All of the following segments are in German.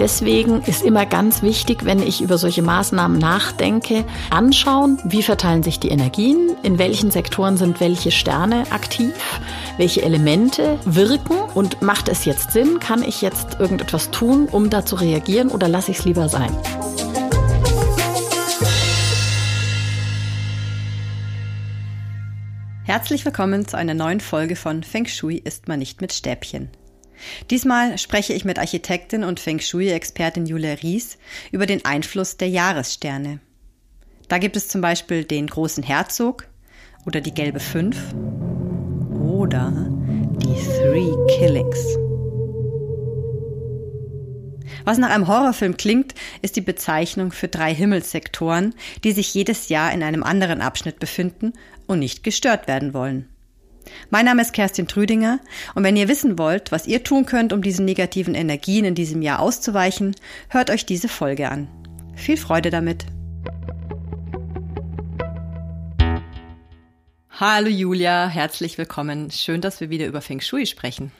Deswegen ist immer ganz wichtig, wenn ich über solche Maßnahmen nachdenke, anschauen, wie verteilen sich die Energien, in welchen Sektoren sind welche Sterne aktiv, welche Elemente wirken und macht es jetzt Sinn, kann ich jetzt irgendetwas tun, um da zu reagieren oder lasse ich es lieber sein. Herzlich willkommen zu einer neuen Folge von Feng Shui isst man nicht mit Stäbchen. Diesmal spreche ich mit Architektin und Feng Shui-Expertin Julia Ries über den Einfluss der Jahressterne. Da gibt es zum Beispiel den großen Herzog oder die gelbe Fünf oder die Three Killings. Was nach einem Horrorfilm klingt, ist die Bezeichnung für drei Himmelssektoren, die sich jedes Jahr in einem anderen Abschnitt befinden und nicht gestört werden wollen. Mein Name ist Kerstin Trüdinger und wenn ihr wissen wollt, was ihr tun könnt, um diesen negativen Energien in diesem Jahr auszuweichen, hört euch diese Folge an. Viel Freude damit! Hallo Julia, herzlich willkommen. Schön, dass wir wieder über Feng Shui sprechen.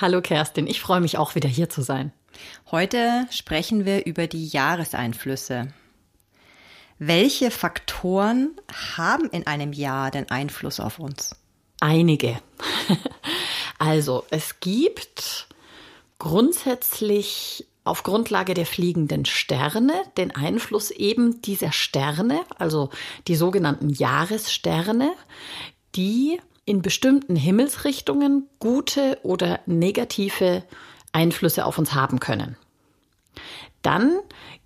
Hallo Kerstin, ich freue mich auch wieder hier zu sein. Heute sprechen wir über die Jahreseinflüsse. Welche Faktoren haben in einem Jahr den Einfluss auf uns? Einige. Also, es gibt grundsätzlich auf Grundlage der fliegenden Sterne den Einfluss eben dieser Sterne, also die sogenannten Jahressterne, die in bestimmten Himmelsrichtungen gute oder negative Einflüsse auf uns haben können. Dann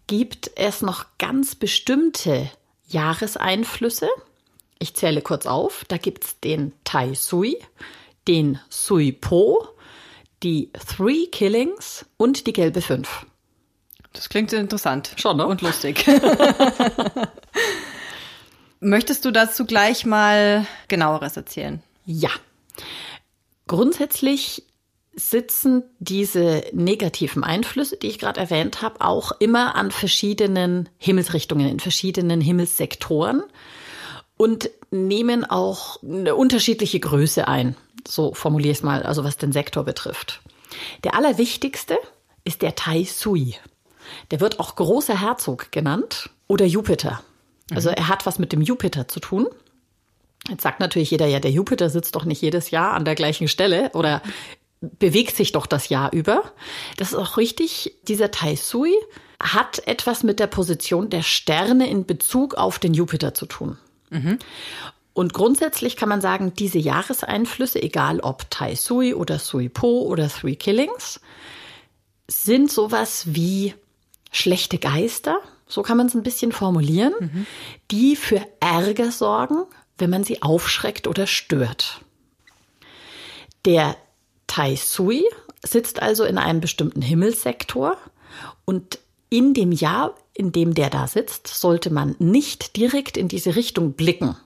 gibt es noch ganz bestimmte Jahreseinflüsse, ich zähle kurz auf. Da gibt es den Tai Sui, den Sui Po, die Three Killings und die gelbe Fünf. Das klingt interessant. Schon, ne? Und lustig. Möchtest du dazu gleich mal genaueres erzählen? Ja. Grundsätzlich sitzen diese negativen Einflüsse, die ich gerade erwähnt habe, auch immer an verschiedenen Himmelsrichtungen, in verschiedenen Himmelssektoren und nehmen auch eine unterschiedliche Größe ein. So formuliere ich es mal, also was den Sektor betrifft. Der allerwichtigste ist der Tai Sui. Der wird auch großer Herzog genannt oder Jupiter. Also mhm. er hat was mit dem Jupiter zu tun. Jetzt sagt natürlich jeder, ja, der Jupiter sitzt doch nicht jedes Jahr an der gleichen Stelle oder bewegt sich doch das Jahr über. Das ist auch richtig. Dieser Tai Sui hat etwas mit der Position der Sterne in Bezug auf den Jupiter zu tun. Mhm. Und grundsätzlich kann man sagen, diese Jahreseinflüsse, egal ob Tai Sui oder Sui Po oder Three Killings, sind sowas wie schlechte Geister, so kann man es ein bisschen formulieren, mhm. die für Ärger sorgen, wenn man sie aufschreckt oder stört. Der Tai Sui sitzt also in einem bestimmten Himmelssektor und in dem Jahr, in dem der da sitzt, sollte man nicht direkt in diese Richtung blicken.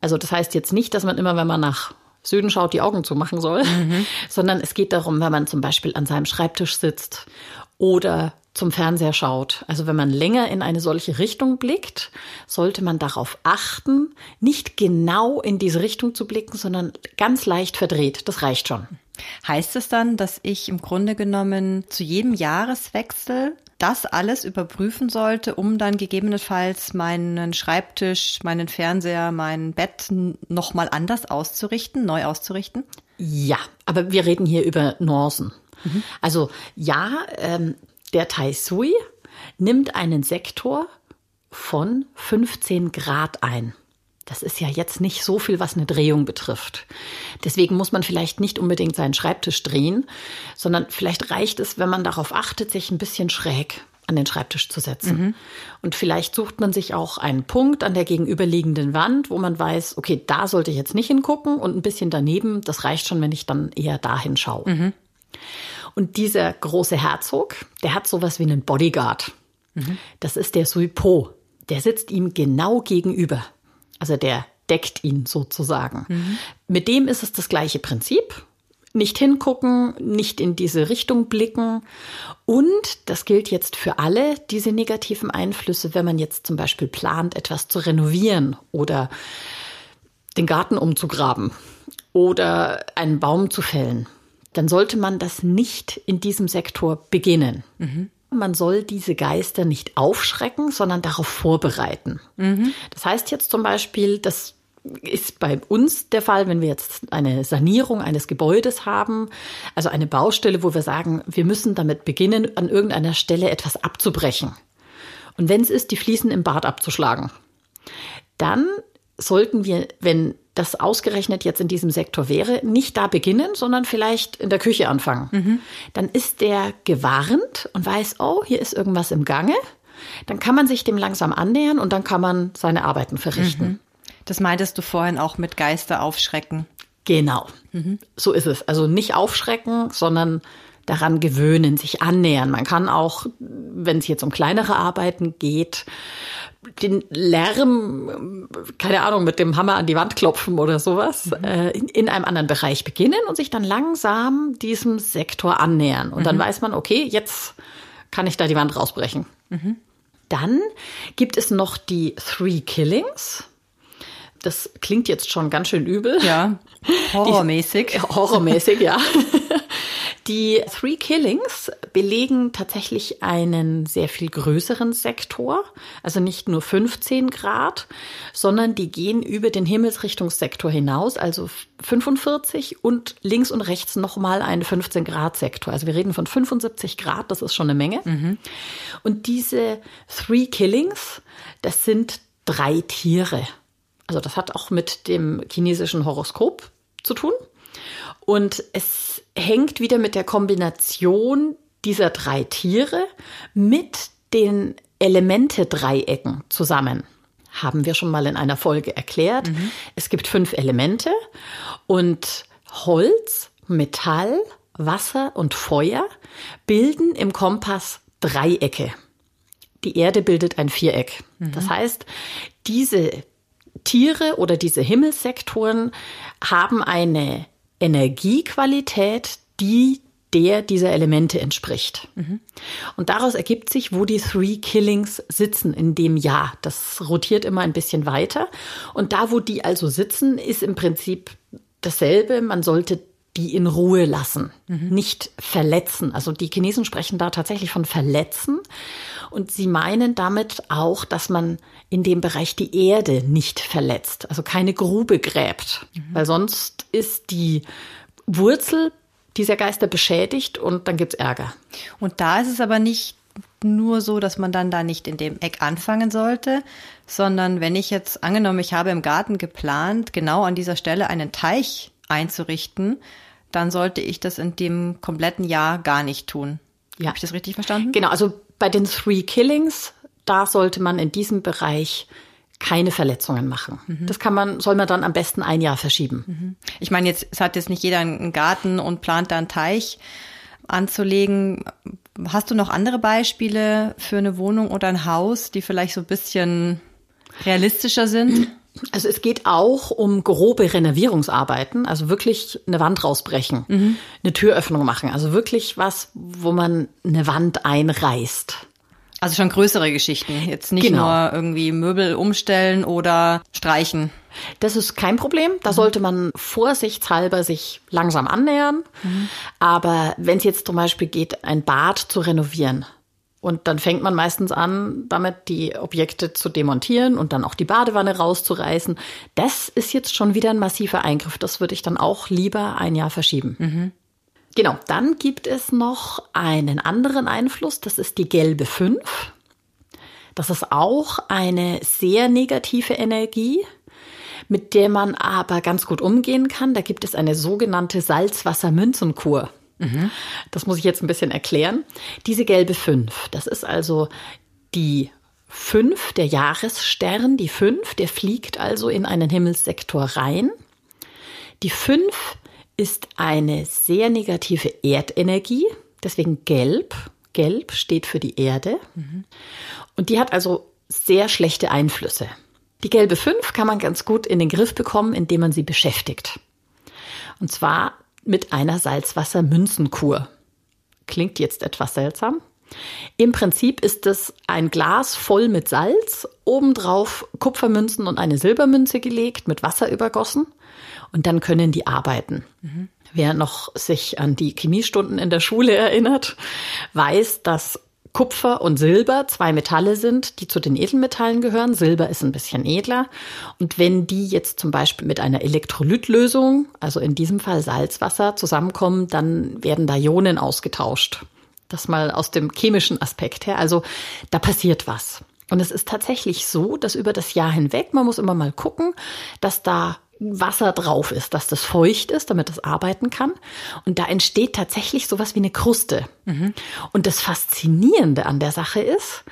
Also das heißt jetzt nicht, dass man immer, wenn man nach Süden schaut, die Augen zumachen soll, mhm. sondern es geht darum, wenn man zum Beispiel an seinem Schreibtisch sitzt oder zum Fernseher schaut. Also wenn man länger in eine solche Richtung blickt, sollte man darauf achten, nicht genau in diese Richtung zu blicken, sondern ganz leicht verdreht. Das reicht schon. Heißt es dann, dass ich im Grunde genommen zu jedem Jahreswechsel das alles überprüfen sollte, um dann gegebenenfalls meinen Schreibtisch, meinen Fernseher, mein Bett nochmal anders auszurichten, neu auszurichten? Ja, aber wir reden hier über Nuancen. Mhm. Also ja, ähm, der Tai Sui nimmt einen Sektor von 15 Grad ein. Das ist ja jetzt nicht so viel, was eine Drehung betrifft. Deswegen muss man vielleicht nicht unbedingt seinen Schreibtisch drehen, sondern vielleicht reicht es, wenn man darauf achtet, sich ein bisschen schräg an den Schreibtisch zu setzen. Mhm. Und vielleicht sucht man sich auch einen Punkt an der gegenüberliegenden Wand, wo man weiß, okay, da sollte ich jetzt nicht hingucken und ein bisschen daneben, das reicht schon, wenn ich dann eher dahin schaue. Mhm. Und dieser große Herzog, der hat sowas wie einen Bodyguard. Mhm. Das ist der Sui Po. Der sitzt ihm genau gegenüber. Also der deckt ihn sozusagen. Mhm. Mit dem ist es das gleiche Prinzip. Nicht hingucken, nicht in diese Richtung blicken. Und das gilt jetzt für alle diese negativen Einflüsse, wenn man jetzt zum Beispiel plant, etwas zu renovieren oder den Garten umzugraben oder einen Baum zu fällen. dann sollte man das nicht in diesem Sektor beginnen. Mhm. Man soll diese Geister nicht aufschrecken, sondern darauf vorbereiten. Mhm. Das heißt jetzt zum Beispiel, das ist bei uns der Fall, wenn wir jetzt eine Sanierung eines Gebäudes haben, also eine Baustelle, wo wir sagen, wir müssen damit beginnen, an irgendeiner Stelle etwas abzubrechen. Und wenn es ist, die Fliesen im Bad abzuschlagen, dann sollten wir, wenn das ausgerechnet jetzt in diesem Sektor wäre, nicht da beginnen, sondern vielleicht in der Küche anfangen. Mhm. Dann ist der gewarnt und weiß, oh, hier ist irgendwas im Gange. Dann kann man sich dem langsam annähern und dann kann man seine Arbeiten verrichten. Mhm. Das meintest du vorhin auch mit Geister aufschrecken. Genau. Mhm. So ist es. Also nicht aufschrecken, sondern daran gewöhnen, sich annähern. Man kann auch, wenn es jetzt um kleinere Arbeiten geht, den Lärm, keine Ahnung, mit dem Hammer an die Wand klopfen oder sowas, mhm. äh, in, in, einem anderen Bereich beginnen und sich dann langsam diesem Sektor annähern. Und mhm. dann weiß man, okay, jetzt kann ich da die Wand rausbrechen. Mhm. Dann gibt es noch die Three Killings. Das klingt jetzt schon ganz schön übel. Ja. Horrormäßig. Die, horrormäßig, ja. Die Three Killings belegen tatsächlich einen sehr viel größeren Sektor, also nicht nur 15 Grad, sondern die gehen über den Himmelsrichtungssektor hinaus, also 45 und links und rechts nochmal einen 15 Grad Sektor. Also wir reden von 75 Grad, das ist schon eine Menge. Mhm. Und diese Three Killings, das sind drei Tiere. Also das hat auch mit dem chinesischen Horoskop zu tun. Und es hängt wieder mit der Kombination dieser drei Tiere mit den Elemente-Dreiecken zusammen. Haben wir schon mal in einer Folge erklärt. Mhm. Es gibt fünf Elemente und Holz, Metall, Wasser und Feuer bilden im Kompass Dreiecke. Die Erde bildet ein Viereck. Mhm. Das heißt, diese Tiere oder diese Himmelssektoren haben eine Energiequalität, die der dieser Elemente entspricht. Mhm. Und daraus ergibt sich, wo die Three Killings sitzen in dem Jahr. Das rotiert immer ein bisschen weiter. Und da, wo die also sitzen, ist im Prinzip dasselbe. Man sollte die in Ruhe lassen, mhm. nicht verletzen. Also die Chinesen sprechen da tatsächlich von verletzen. Und sie meinen damit auch, dass man in dem Bereich die Erde nicht verletzt, also keine Grube gräbt. Mhm. Weil sonst ist die Wurzel dieser Geister beschädigt und dann gibt's Ärger. Und da ist es aber nicht nur so, dass man dann da nicht in dem Eck anfangen sollte, sondern wenn ich jetzt angenommen, ich habe im Garten geplant, genau an dieser Stelle einen Teich einzurichten, dann sollte ich das in dem kompletten Jahr gar nicht tun. Ja. Habe ich das richtig verstanden? Genau, also bei den Three Killings, da sollte man in diesem Bereich keine Verletzungen machen. Mhm. Das kann man, soll man dann am besten ein Jahr verschieben. Mhm. Ich meine, jetzt es hat jetzt nicht jeder einen Garten und plant da einen Teich anzulegen. Hast du noch andere Beispiele für eine Wohnung oder ein Haus, die vielleicht so ein bisschen realistischer sind? Also es geht auch um grobe Renovierungsarbeiten, also wirklich eine Wand rausbrechen, mhm. eine Türöffnung machen, also wirklich was, wo man eine Wand einreißt. Also schon größere Geschichten, jetzt nicht genau. nur irgendwie Möbel umstellen oder streichen. Das ist kein Problem. Da mhm. sollte man vorsichtshalber sich langsam annähern. Mhm. Aber wenn es jetzt zum Beispiel geht, ein Bad zu renovieren, und dann fängt man meistens an, damit die Objekte zu demontieren und dann auch die Badewanne rauszureißen. Das ist jetzt schon wieder ein massiver Eingriff. Das würde ich dann auch lieber ein Jahr verschieben. Mhm. Genau, dann gibt es noch einen anderen Einfluss, das ist die gelbe 5. Das ist auch eine sehr negative Energie, mit der man aber ganz gut umgehen kann. Da gibt es eine sogenannte Salzwassermünzenkur. Mhm. Das muss ich jetzt ein bisschen erklären. Diese gelbe 5, das ist also die 5, der Jahresstern, die 5, der fliegt also in einen Himmelssektor rein. Die 5 ist eine sehr negative Erdenergie, deswegen gelb. Gelb steht für die Erde. Mhm. Und die hat also sehr schlechte Einflüsse. Die gelbe 5 kann man ganz gut in den Griff bekommen, indem man sie beschäftigt. Und zwar mit einer Salzwassermünzenkur. Klingt jetzt etwas seltsam. Im Prinzip ist es ein Glas voll mit Salz, obendrauf Kupfermünzen und eine Silbermünze gelegt, mit Wasser übergossen und dann können die arbeiten. Mhm. Wer noch sich an die Chemiestunden in der Schule erinnert, weiß, dass Kupfer und Silber zwei Metalle sind, die zu den Edelmetallen gehören. Silber ist ein bisschen edler. Und wenn die jetzt zum Beispiel mit einer Elektrolytlösung, also in diesem Fall Salzwasser, zusammenkommen, dann werden da Ionen ausgetauscht. Das mal aus dem chemischen Aspekt her. Also da passiert was. Und es ist tatsächlich so, dass über das Jahr hinweg, man muss immer mal gucken, dass da Wasser drauf ist, dass das feucht ist, damit es arbeiten kann. Und da entsteht tatsächlich sowas wie eine Kruste. Mhm. Und das Faszinierende an der Sache ist,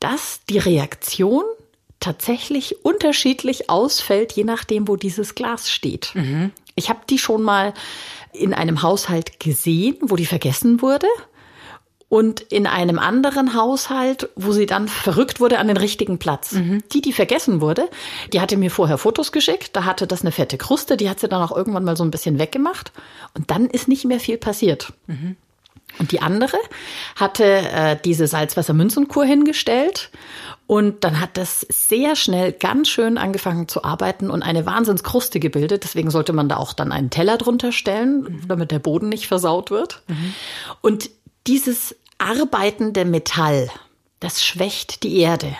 dass die Reaktion tatsächlich unterschiedlich ausfällt, je nachdem, wo dieses Glas steht. Mhm. Ich habe die schon mal in einem Haushalt gesehen, wo die vergessen wurde und in einem anderen Haushalt, wo sie dann verrückt wurde an den richtigen Platz. Mhm. Die, die vergessen wurde, die hatte mir vorher Fotos geschickt, da hatte das eine fette Kruste, die hat sie dann auch irgendwann mal so ein bisschen weggemacht und dann ist nicht mehr viel passiert. Mhm. Und die andere hatte äh, diese Salzwassermünzenkur hingestellt und dann hat das sehr schnell ganz schön angefangen zu arbeiten und eine Wahnsinnskruste gebildet. Deswegen sollte man da auch dann einen Teller drunter stellen, mhm. damit der Boden nicht versaut wird. Mhm. Und dieses arbeitende Metall, das schwächt die Erde.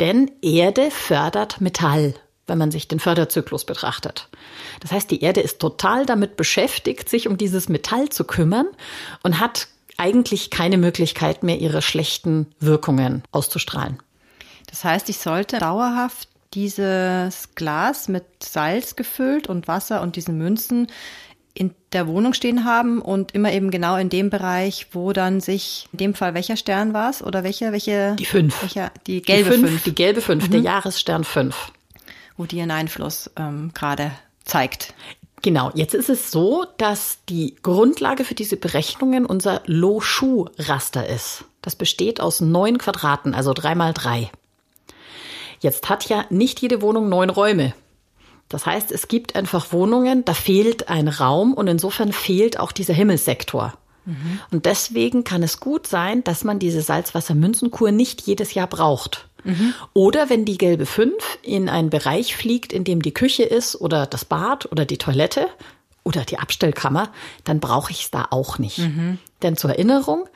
Denn Erde fördert Metall, wenn man sich den Förderzyklus betrachtet. Das heißt, die Erde ist total damit beschäftigt, sich um dieses Metall zu kümmern und hat eigentlich keine Möglichkeit mehr, ihre schlechten Wirkungen auszustrahlen. Das heißt, ich sollte dauerhaft dieses Glas mit Salz gefüllt und Wasser und diesen Münzen in der Wohnung stehen haben und immer eben genau in dem Bereich, wo dann sich, in dem Fall welcher Stern war es oder welche, welche? Die fünf. Welcher, die gelbe die fünf, fünf. Die gelbe fünf, mhm. der Jahresstern fünf. Wo die ihren Einfluss ähm, gerade zeigt. Genau, jetzt ist es so, dass die Grundlage für diese Berechnungen unser Lo-Shu-Raster ist. Das besteht aus neun Quadraten, also drei mal drei. Jetzt hat ja nicht jede Wohnung neun Räume. Das heißt, es gibt einfach Wohnungen, da fehlt ein Raum und insofern fehlt auch dieser Himmelssektor. Mhm. Und deswegen kann es gut sein, dass man diese Salzwassermünzenkur nicht jedes Jahr braucht. Mhm. Oder wenn die gelbe 5 in einen Bereich fliegt, in dem die Küche ist oder das Bad oder die Toilette oder die Abstellkammer, dann brauche ich es da auch nicht. Mhm. Denn zur Erinnerung,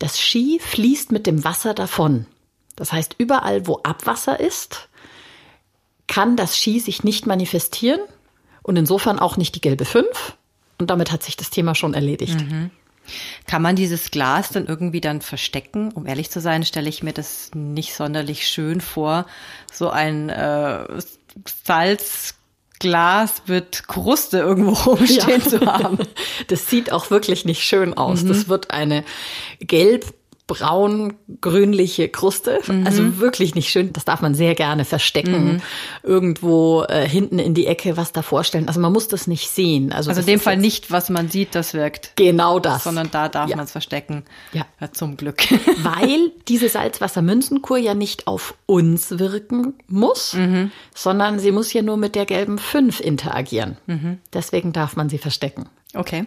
das Ski fließt mit dem Wasser davon. Das heißt, überall, wo Abwasser ist, kann das Ski sich nicht manifestieren und insofern auch nicht die gelbe 5. Und damit hat sich das Thema schon erledigt. Mhm. Kann man dieses Glas dann irgendwie dann verstecken? Um ehrlich zu sein, stelle ich mir das nicht sonderlich schön vor. So ein äh, Salzglas mit Kruste irgendwo rumstehen ja. zu haben. Das sieht auch wirklich nicht schön aus. Mhm. Das wird eine gelb braun-grünliche Kruste. Mhm. Also wirklich nicht schön. Das darf man sehr gerne verstecken. Mhm. Irgendwo äh, hinten in die Ecke was da vorstellen. Also man muss das nicht sehen. Also, also in dem Fall nicht, was man sieht, das wirkt. Genau das. Sondern da darf ja. man es verstecken. Ja. ja. Zum Glück. Weil diese Salzwassermünzenkur ja nicht auf uns wirken muss, mhm. sondern sie muss ja nur mit der gelben 5 interagieren. Mhm. Deswegen darf man sie verstecken. Okay.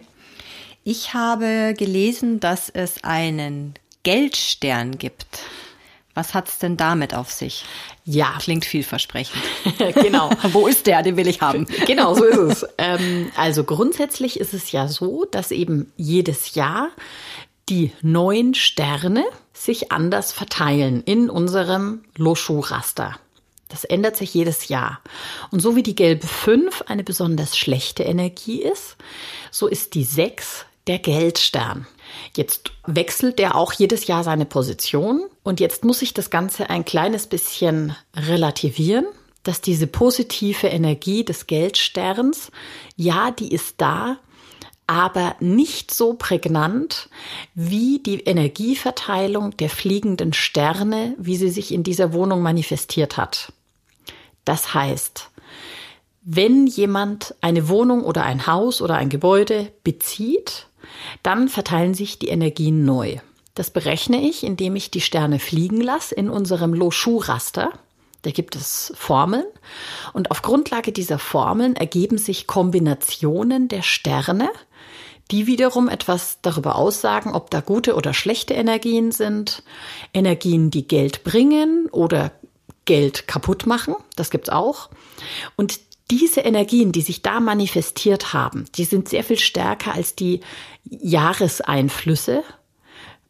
Ich habe gelesen, dass es einen Geldstern gibt. Was hat's denn damit auf sich? Ja. Klingt vielversprechend. genau. Wo ist der? Den will ich haben. genau, so ist es. Ähm, also grundsätzlich ist es ja so, dass eben jedes Jahr die neun Sterne sich anders verteilen in unserem Loschu-Raster. Das ändert sich jedes Jahr. Und so wie die gelbe 5 eine besonders schlechte Energie ist, so ist die 6 der Geldstern. Jetzt wechselt er auch jedes Jahr seine Position und jetzt muss ich das Ganze ein kleines bisschen relativieren, dass diese positive Energie des Geldsterns, ja, die ist da, aber nicht so prägnant wie die Energieverteilung der fliegenden Sterne, wie sie sich in dieser Wohnung manifestiert hat. Das heißt, wenn jemand eine Wohnung oder ein Haus oder ein Gebäude bezieht, dann verteilen sich die Energien neu. Das berechne ich, indem ich die Sterne fliegen lasse in unserem Lo-Shu-Raster. Da gibt es Formeln und auf Grundlage dieser Formeln ergeben sich Kombinationen der Sterne, die wiederum etwas darüber aussagen, ob da gute oder schlechte Energien sind, Energien, die Geld bringen oder Geld kaputt machen, das gibt's auch. Und diese Energien, die sich da manifestiert haben, die sind sehr viel stärker als die Jahreseinflüsse,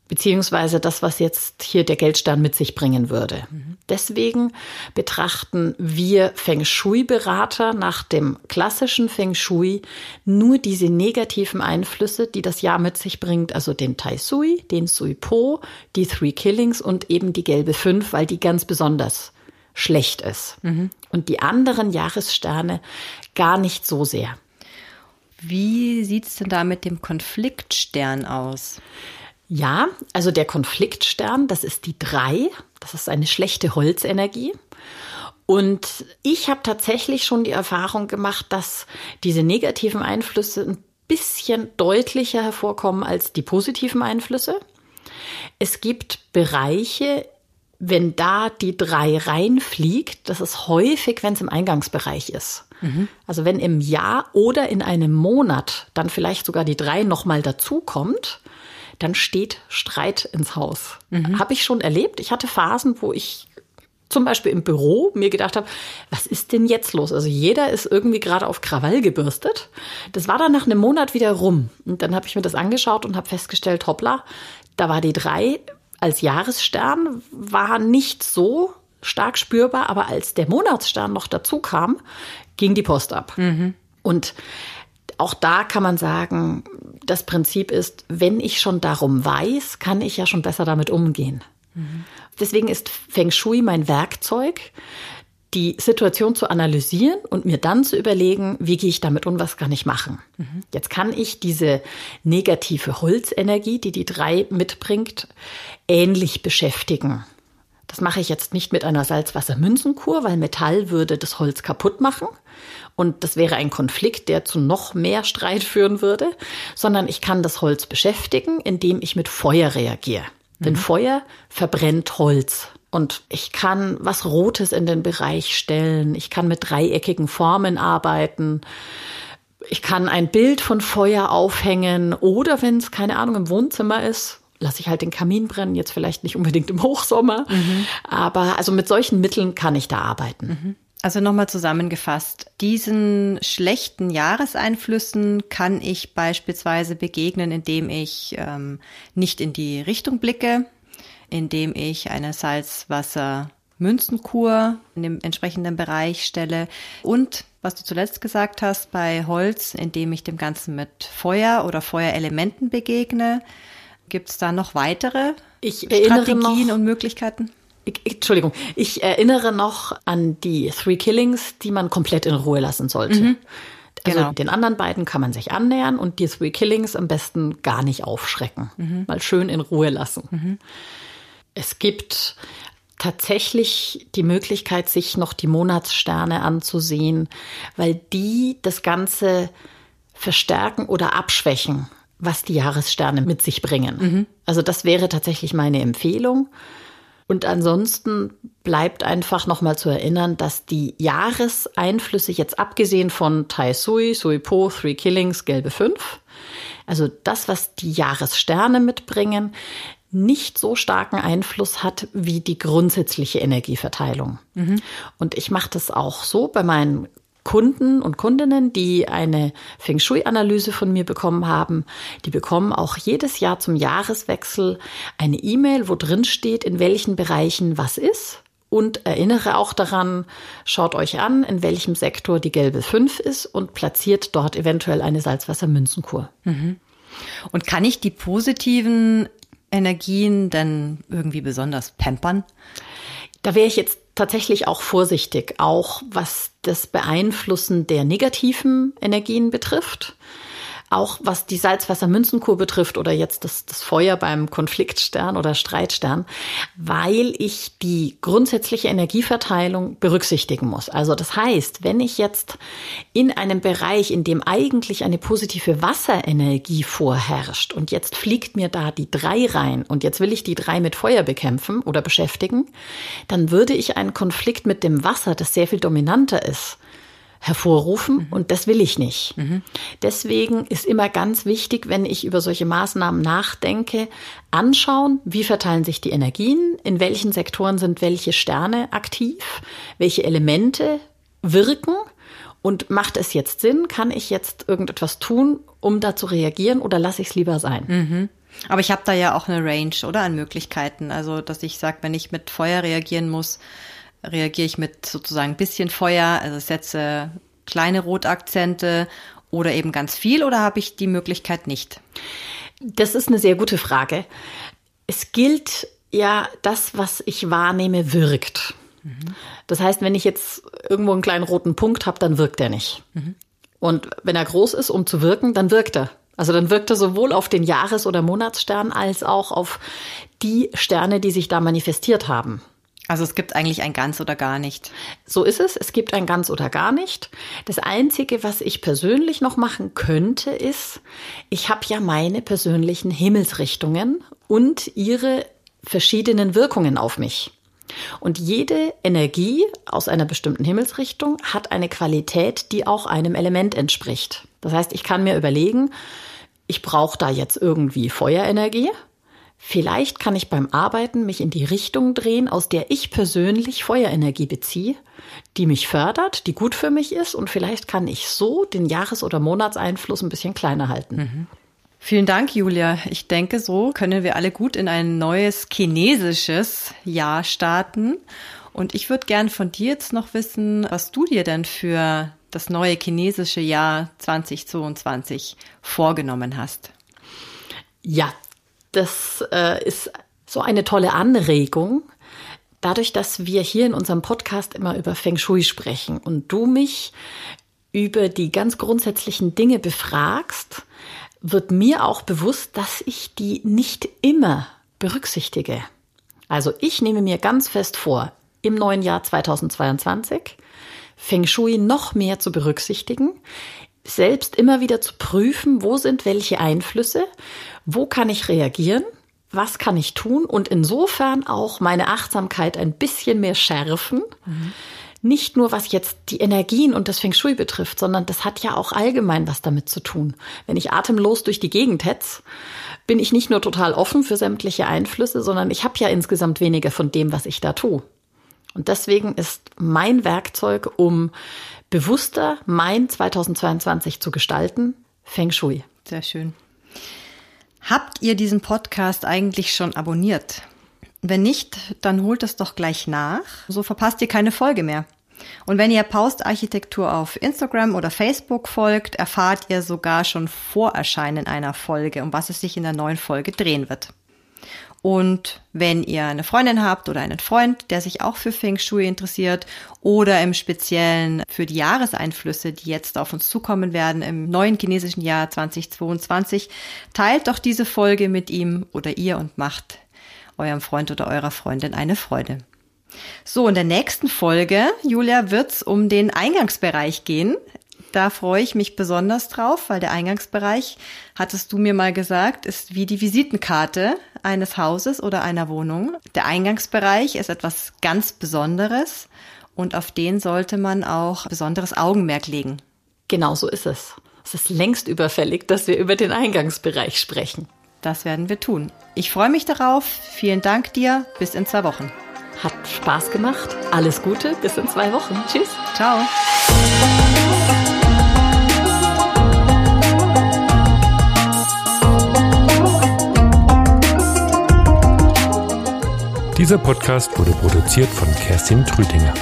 beziehungsweise das, was jetzt hier der Geldstern mit sich bringen würde. Deswegen betrachten wir Feng Shui-Berater nach dem klassischen Feng Shui nur diese negativen Einflüsse, die das Jahr mit sich bringt, also den Tai Sui, den Sui Po, die Three Killings und eben die gelbe Fünf, weil die ganz besonders schlecht ist. Mhm. Und die anderen Jahressterne gar nicht so sehr. Wie sieht's denn da mit dem Konfliktstern aus? Ja, also der Konfliktstern, das ist die drei. Das ist eine schlechte Holzenergie. Und ich habe tatsächlich schon die Erfahrung gemacht, dass diese negativen Einflüsse ein bisschen deutlicher hervorkommen als die positiven Einflüsse. Es gibt Bereiche, wenn da die drei reinfliegt, das ist häufig, wenn es im Eingangsbereich ist. Mhm. Also wenn im Jahr oder in einem Monat dann vielleicht sogar die drei nochmal dazukommt, dann steht Streit ins Haus. Mhm. Habe ich schon erlebt. Ich hatte Phasen, wo ich zum Beispiel im Büro mir gedacht habe, was ist denn jetzt los? Also jeder ist irgendwie gerade auf Krawall gebürstet. Das war dann nach einem Monat wieder rum. Und dann habe ich mir das angeschaut und habe festgestellt, hoppla, da war die drei als Jahresstern, war nicht so stark spürbar, aber als der Monatsstern noch dazu kam, ging die Post ab. Mhm. Und auch da kann man sagen, das Prinzip ist, wenn ich schon darum weiß, kann ich ja schon besser damit umgehen. Mhm. Deswegen ist Feng Shui mein Werkzeug, die Situation zu analysieren und mir dann zu überlegen, wie gehe ich damit um, was kann ich machen. Mhm. Jetzt kann ich diese negative Holzenergie, die die drei mitbringt, ähnlich beschäftigen. Das mache ich jetzt nicht mit einer Salzwassermünzenkur, weil Metall würde das Holz kaputt machen. Und das wäre ein Konflikt, der zu noch mehr Streit führen würde, sondern ich kann das Holz beschäftigen, indem ich mit Feuer reagiere. Mhm. Denn Feuer verbrennt Holz. Und ich kann was Rotes in den Bereich stellen. Ich kann mit dreieckigen Formen arbeiten. Ich kann ein Bild von Feuer aufhängen oder wenn es keine Ahnung im Wohnzimmer ist, lasse ich halt den Kamin brennen, jetzt vielleicht nicht unbedingt im Hochsommer, mhm. aber also mit solchen Mitteln kann ich da arbeiten. Mhm. Also nochmal zusammengefasst, diesen schlechten Jahreseinflüssen kann ich beispielsweise begegnen, indem ich ähm, nicht in die Richtung blicke, indem ich eine Salzwasser-Münzenkur in dem entsprechenden Bereich stelle und was du zuletzt gesagt hast, bei Holz, indem ich dem Ganzen mit Feuer oder Feuerelementen begegne. Gibt es da noch weitere ich Strategien noch, und Möglichkeiten? Entschuldigung, ich erinnere noch an die Three Killings, die man komplett in Ruhe lassen sollte. Mhm. Also genau. den anderen beiden kann man sich annähern und die Three Killings am besten gar nicht aufschrecken. Mhm. Mal schön in Ruhe lassen. Mhm. Es gibt tatsächlich die Möglichkeit, sich noch die Monatssterne anzusehen, weil die das Ganze verstärken oder abschwächen, was die Jahressterne mit sich bringen. Mhm. Also das wäre tatsächlich meine Empfehlung. Und ansonsten bleibt einfach nochmal zu erinnern, dass die Jahreseinflüsse jetzt abgesehen von Tai Sui, Sui Po, Three Killings, Gelbe 5, also das, was die Jahressterne mitbringen, nicht so starken Einfluss hat wie die grundsätzliche Energieverteilung. Mhm. Und ich mache das auch so bei meinen Kunden und Kundinnen, die eine Feng Shui-Analyse von mir bekommen haben, die bekommen auch jedes Jahr zum Jahreswechsel eine E-Mail, wo drin steht, in welchen Bereichen was ist. Und erinnere auch daran, schaut euch an, in welchem Sektor die gelbe 5 ist und platziert dort eventuell eine Salzwassermünzenkur. Mhm. Und kann ich die positiven Energien denn irgendwie besonders pampern? Da wäre ich jetzt tatsächlich auch vorsichtig, auch was das Beeinflussen der negativen Energien betrifft auch was die Salzwassermünzenkur betrifft oder jetzt das, das Feuer beim Konfliktstern oder Streitstern, weil ich die grundsätzliche Energieverteilung berücksichtigen muss. Also das heißt, wenn ich jetzt in einem Bereich, in dem eigentlich eine positive Wasserenergie vorherrscht und jetzt fliegt mir da die drei rein und jetzt will ich die drei mit Feuer bekämpfen oder beschäftigen, dann würde ich einen Konflikt mit dem Wasser, das sehr viel dominanter ist, hervorrufen mhm. und das will ich nicht. Mhm. Deswegen ist immer ganz wichtig, wenn ich über solche Maßnahmen nachdenke, anschauen, wie verteilen sich die Energien, in welchen Sektoren sind welche Sterne aktiv, welche Elemente wirken Und macht es jetzt Sinn? Kann ich jetzt irgendetwas tun, um da zu reagieren oder lasse ich es lieber sein? Mhm. Aber ich habe da ja auch eine Range, oder? An Möglichkeiten. Also, dass ich sage, wenn ich mit Feuer reagieren muss, reagiere ich mit sozusagen ein bisschen Feuer, also setze kleine Rotakzente oder eben ganz viel oder habe ich die Möglichkeit nicht? Das ist eine sehr gute Frage. Es gilt ja, das, was ich wahrnehme, wirkt. Das heißt, wenn ich jetzt irgendwo einen kleinen roten Punkt habe, dann wirkt er nicht. Mhm. Und wenn er groß ist, um zu wirken, dann wirkt er. Also dann wirkt er sowohl auf den Jahres- oder Monatsstern als auch auf die Sterne, die sich da manifestiert haben. Also es gibt eigentlich ein ganz oder gar nicht. So ist es. Es gibt ein ganz oder gar nicht. Das Einzige, was ich persönlich noch machen könnte, ist, ich habe ja meine persönlichen Himmelsrichtungen und ihre verschiedenen Wirkungen auf mich. Und jede Energie aus einer bestimmten Himmelsrichtung hat eine Qualität, die auch einem Element entspricht. Das heißt, ich kann mir überlegen, ich brauche da jetzt irgendwie Feuerenergie Vielleicht kann ich beim Arbeiten mich in die Richtung drehen, aus der ich persönlich Feuerenergie beziehe, die mich fördert, die gut für mich ist und vielleicht kann ich so den Jahres- oder Monatseinfluss ein bisschen kleiner halten. Mhm. Vielen Dank, Julia. Ich denke, so können wir alle gut in ein neues chinesisches Jahr starten. Und ich würde gern von dir jetzt noch wissen, was du dir denn für das neue chinesische Jahr 2022 vorgenommen hast. Ja, das äh, ist so eine tolle Anregung. Dadurch, dass wir hier in unserem Podcast immer über Feng Shui sprechen und du mich über die ganz grundsätzlichen Dinge befragst, wird mir auch bewusst, dass ich die nicht immer berücksichtige. Also ich nehme mir ganz fest vor, im neuen Jahr 2022 Feng Shui noch mehr zu berücksichtigen, selbst immer wieder zu prüfen, wo sind welche Einflüsse, wo kann ich reagieren, was kann ich tun und insofern auch meine Achtsamkeit ein bisschen mehr schärfen. Mhm. Nicht nur was jetzt die Energien und das Feng Shui betrifft, sondern das hat ja auch allgemein was damit zu tun. Wenn ich atemlos durch die Gegend hetz, bin ich nicht nur total offen für sämtliche Einflüsse, sondern ich habe ja insgesamt weniger von dem, was ich da tue. Und deswegen ist mein Werkzeug, um bewusster mein 2022 zu gestalten, Feng Shui. Sehr schön. Habt ihr diesen Podcast eigentlich schon abonniert? Wenn nicht, dann holt es doch gleich nach. So verpasst ihr keine Folge mehr. Und wenn ihr Paust Architektur auf Instagram oder Facebook folgt, erfahrt ihr sogar schon vor Erscheinen einer Folge, um was es sich in der neuen Folge drehen wird. Und wenn ihr eine Freundin habt oder einen Freund, der sich auch für Feng Shui interessiert oder im Speziellen für die Jahreseinflüsse, die jetzt auf uns zukommen werden im neuen chinesischen Jahr 2022, teilt doch diese Folge mit ihm oder ihr und macht eurem Freund oder eurer Freundin eine Freude. So, in der nächsten Folge, Julia, wird's um den Eingangsbereich gehen. Da freue ich mich besonders drauf, weil der Eingangsbereich, hattest du mir mal gesagt, ist wie die Visitenkarte eines Hauses oder einer Wohnung. Der Eingangsbereich ist etwas ganz Besonderes und auf den sollte man auch besonderes Augenmerk legen. Genau so ist es. Es ist längst überfällig, dass wir über den Eingangsbereich sprechen. Das werden wir tun. Ich freue mich darauf. Vielen Dank dir. Bis in zwei Wochen. Hat Spaß gemacht. Alles Gute. Bis in zwei Wochen. Tschüss. Ciao. Dieser Podcast wurde produziert von Kerstin Trüdinger.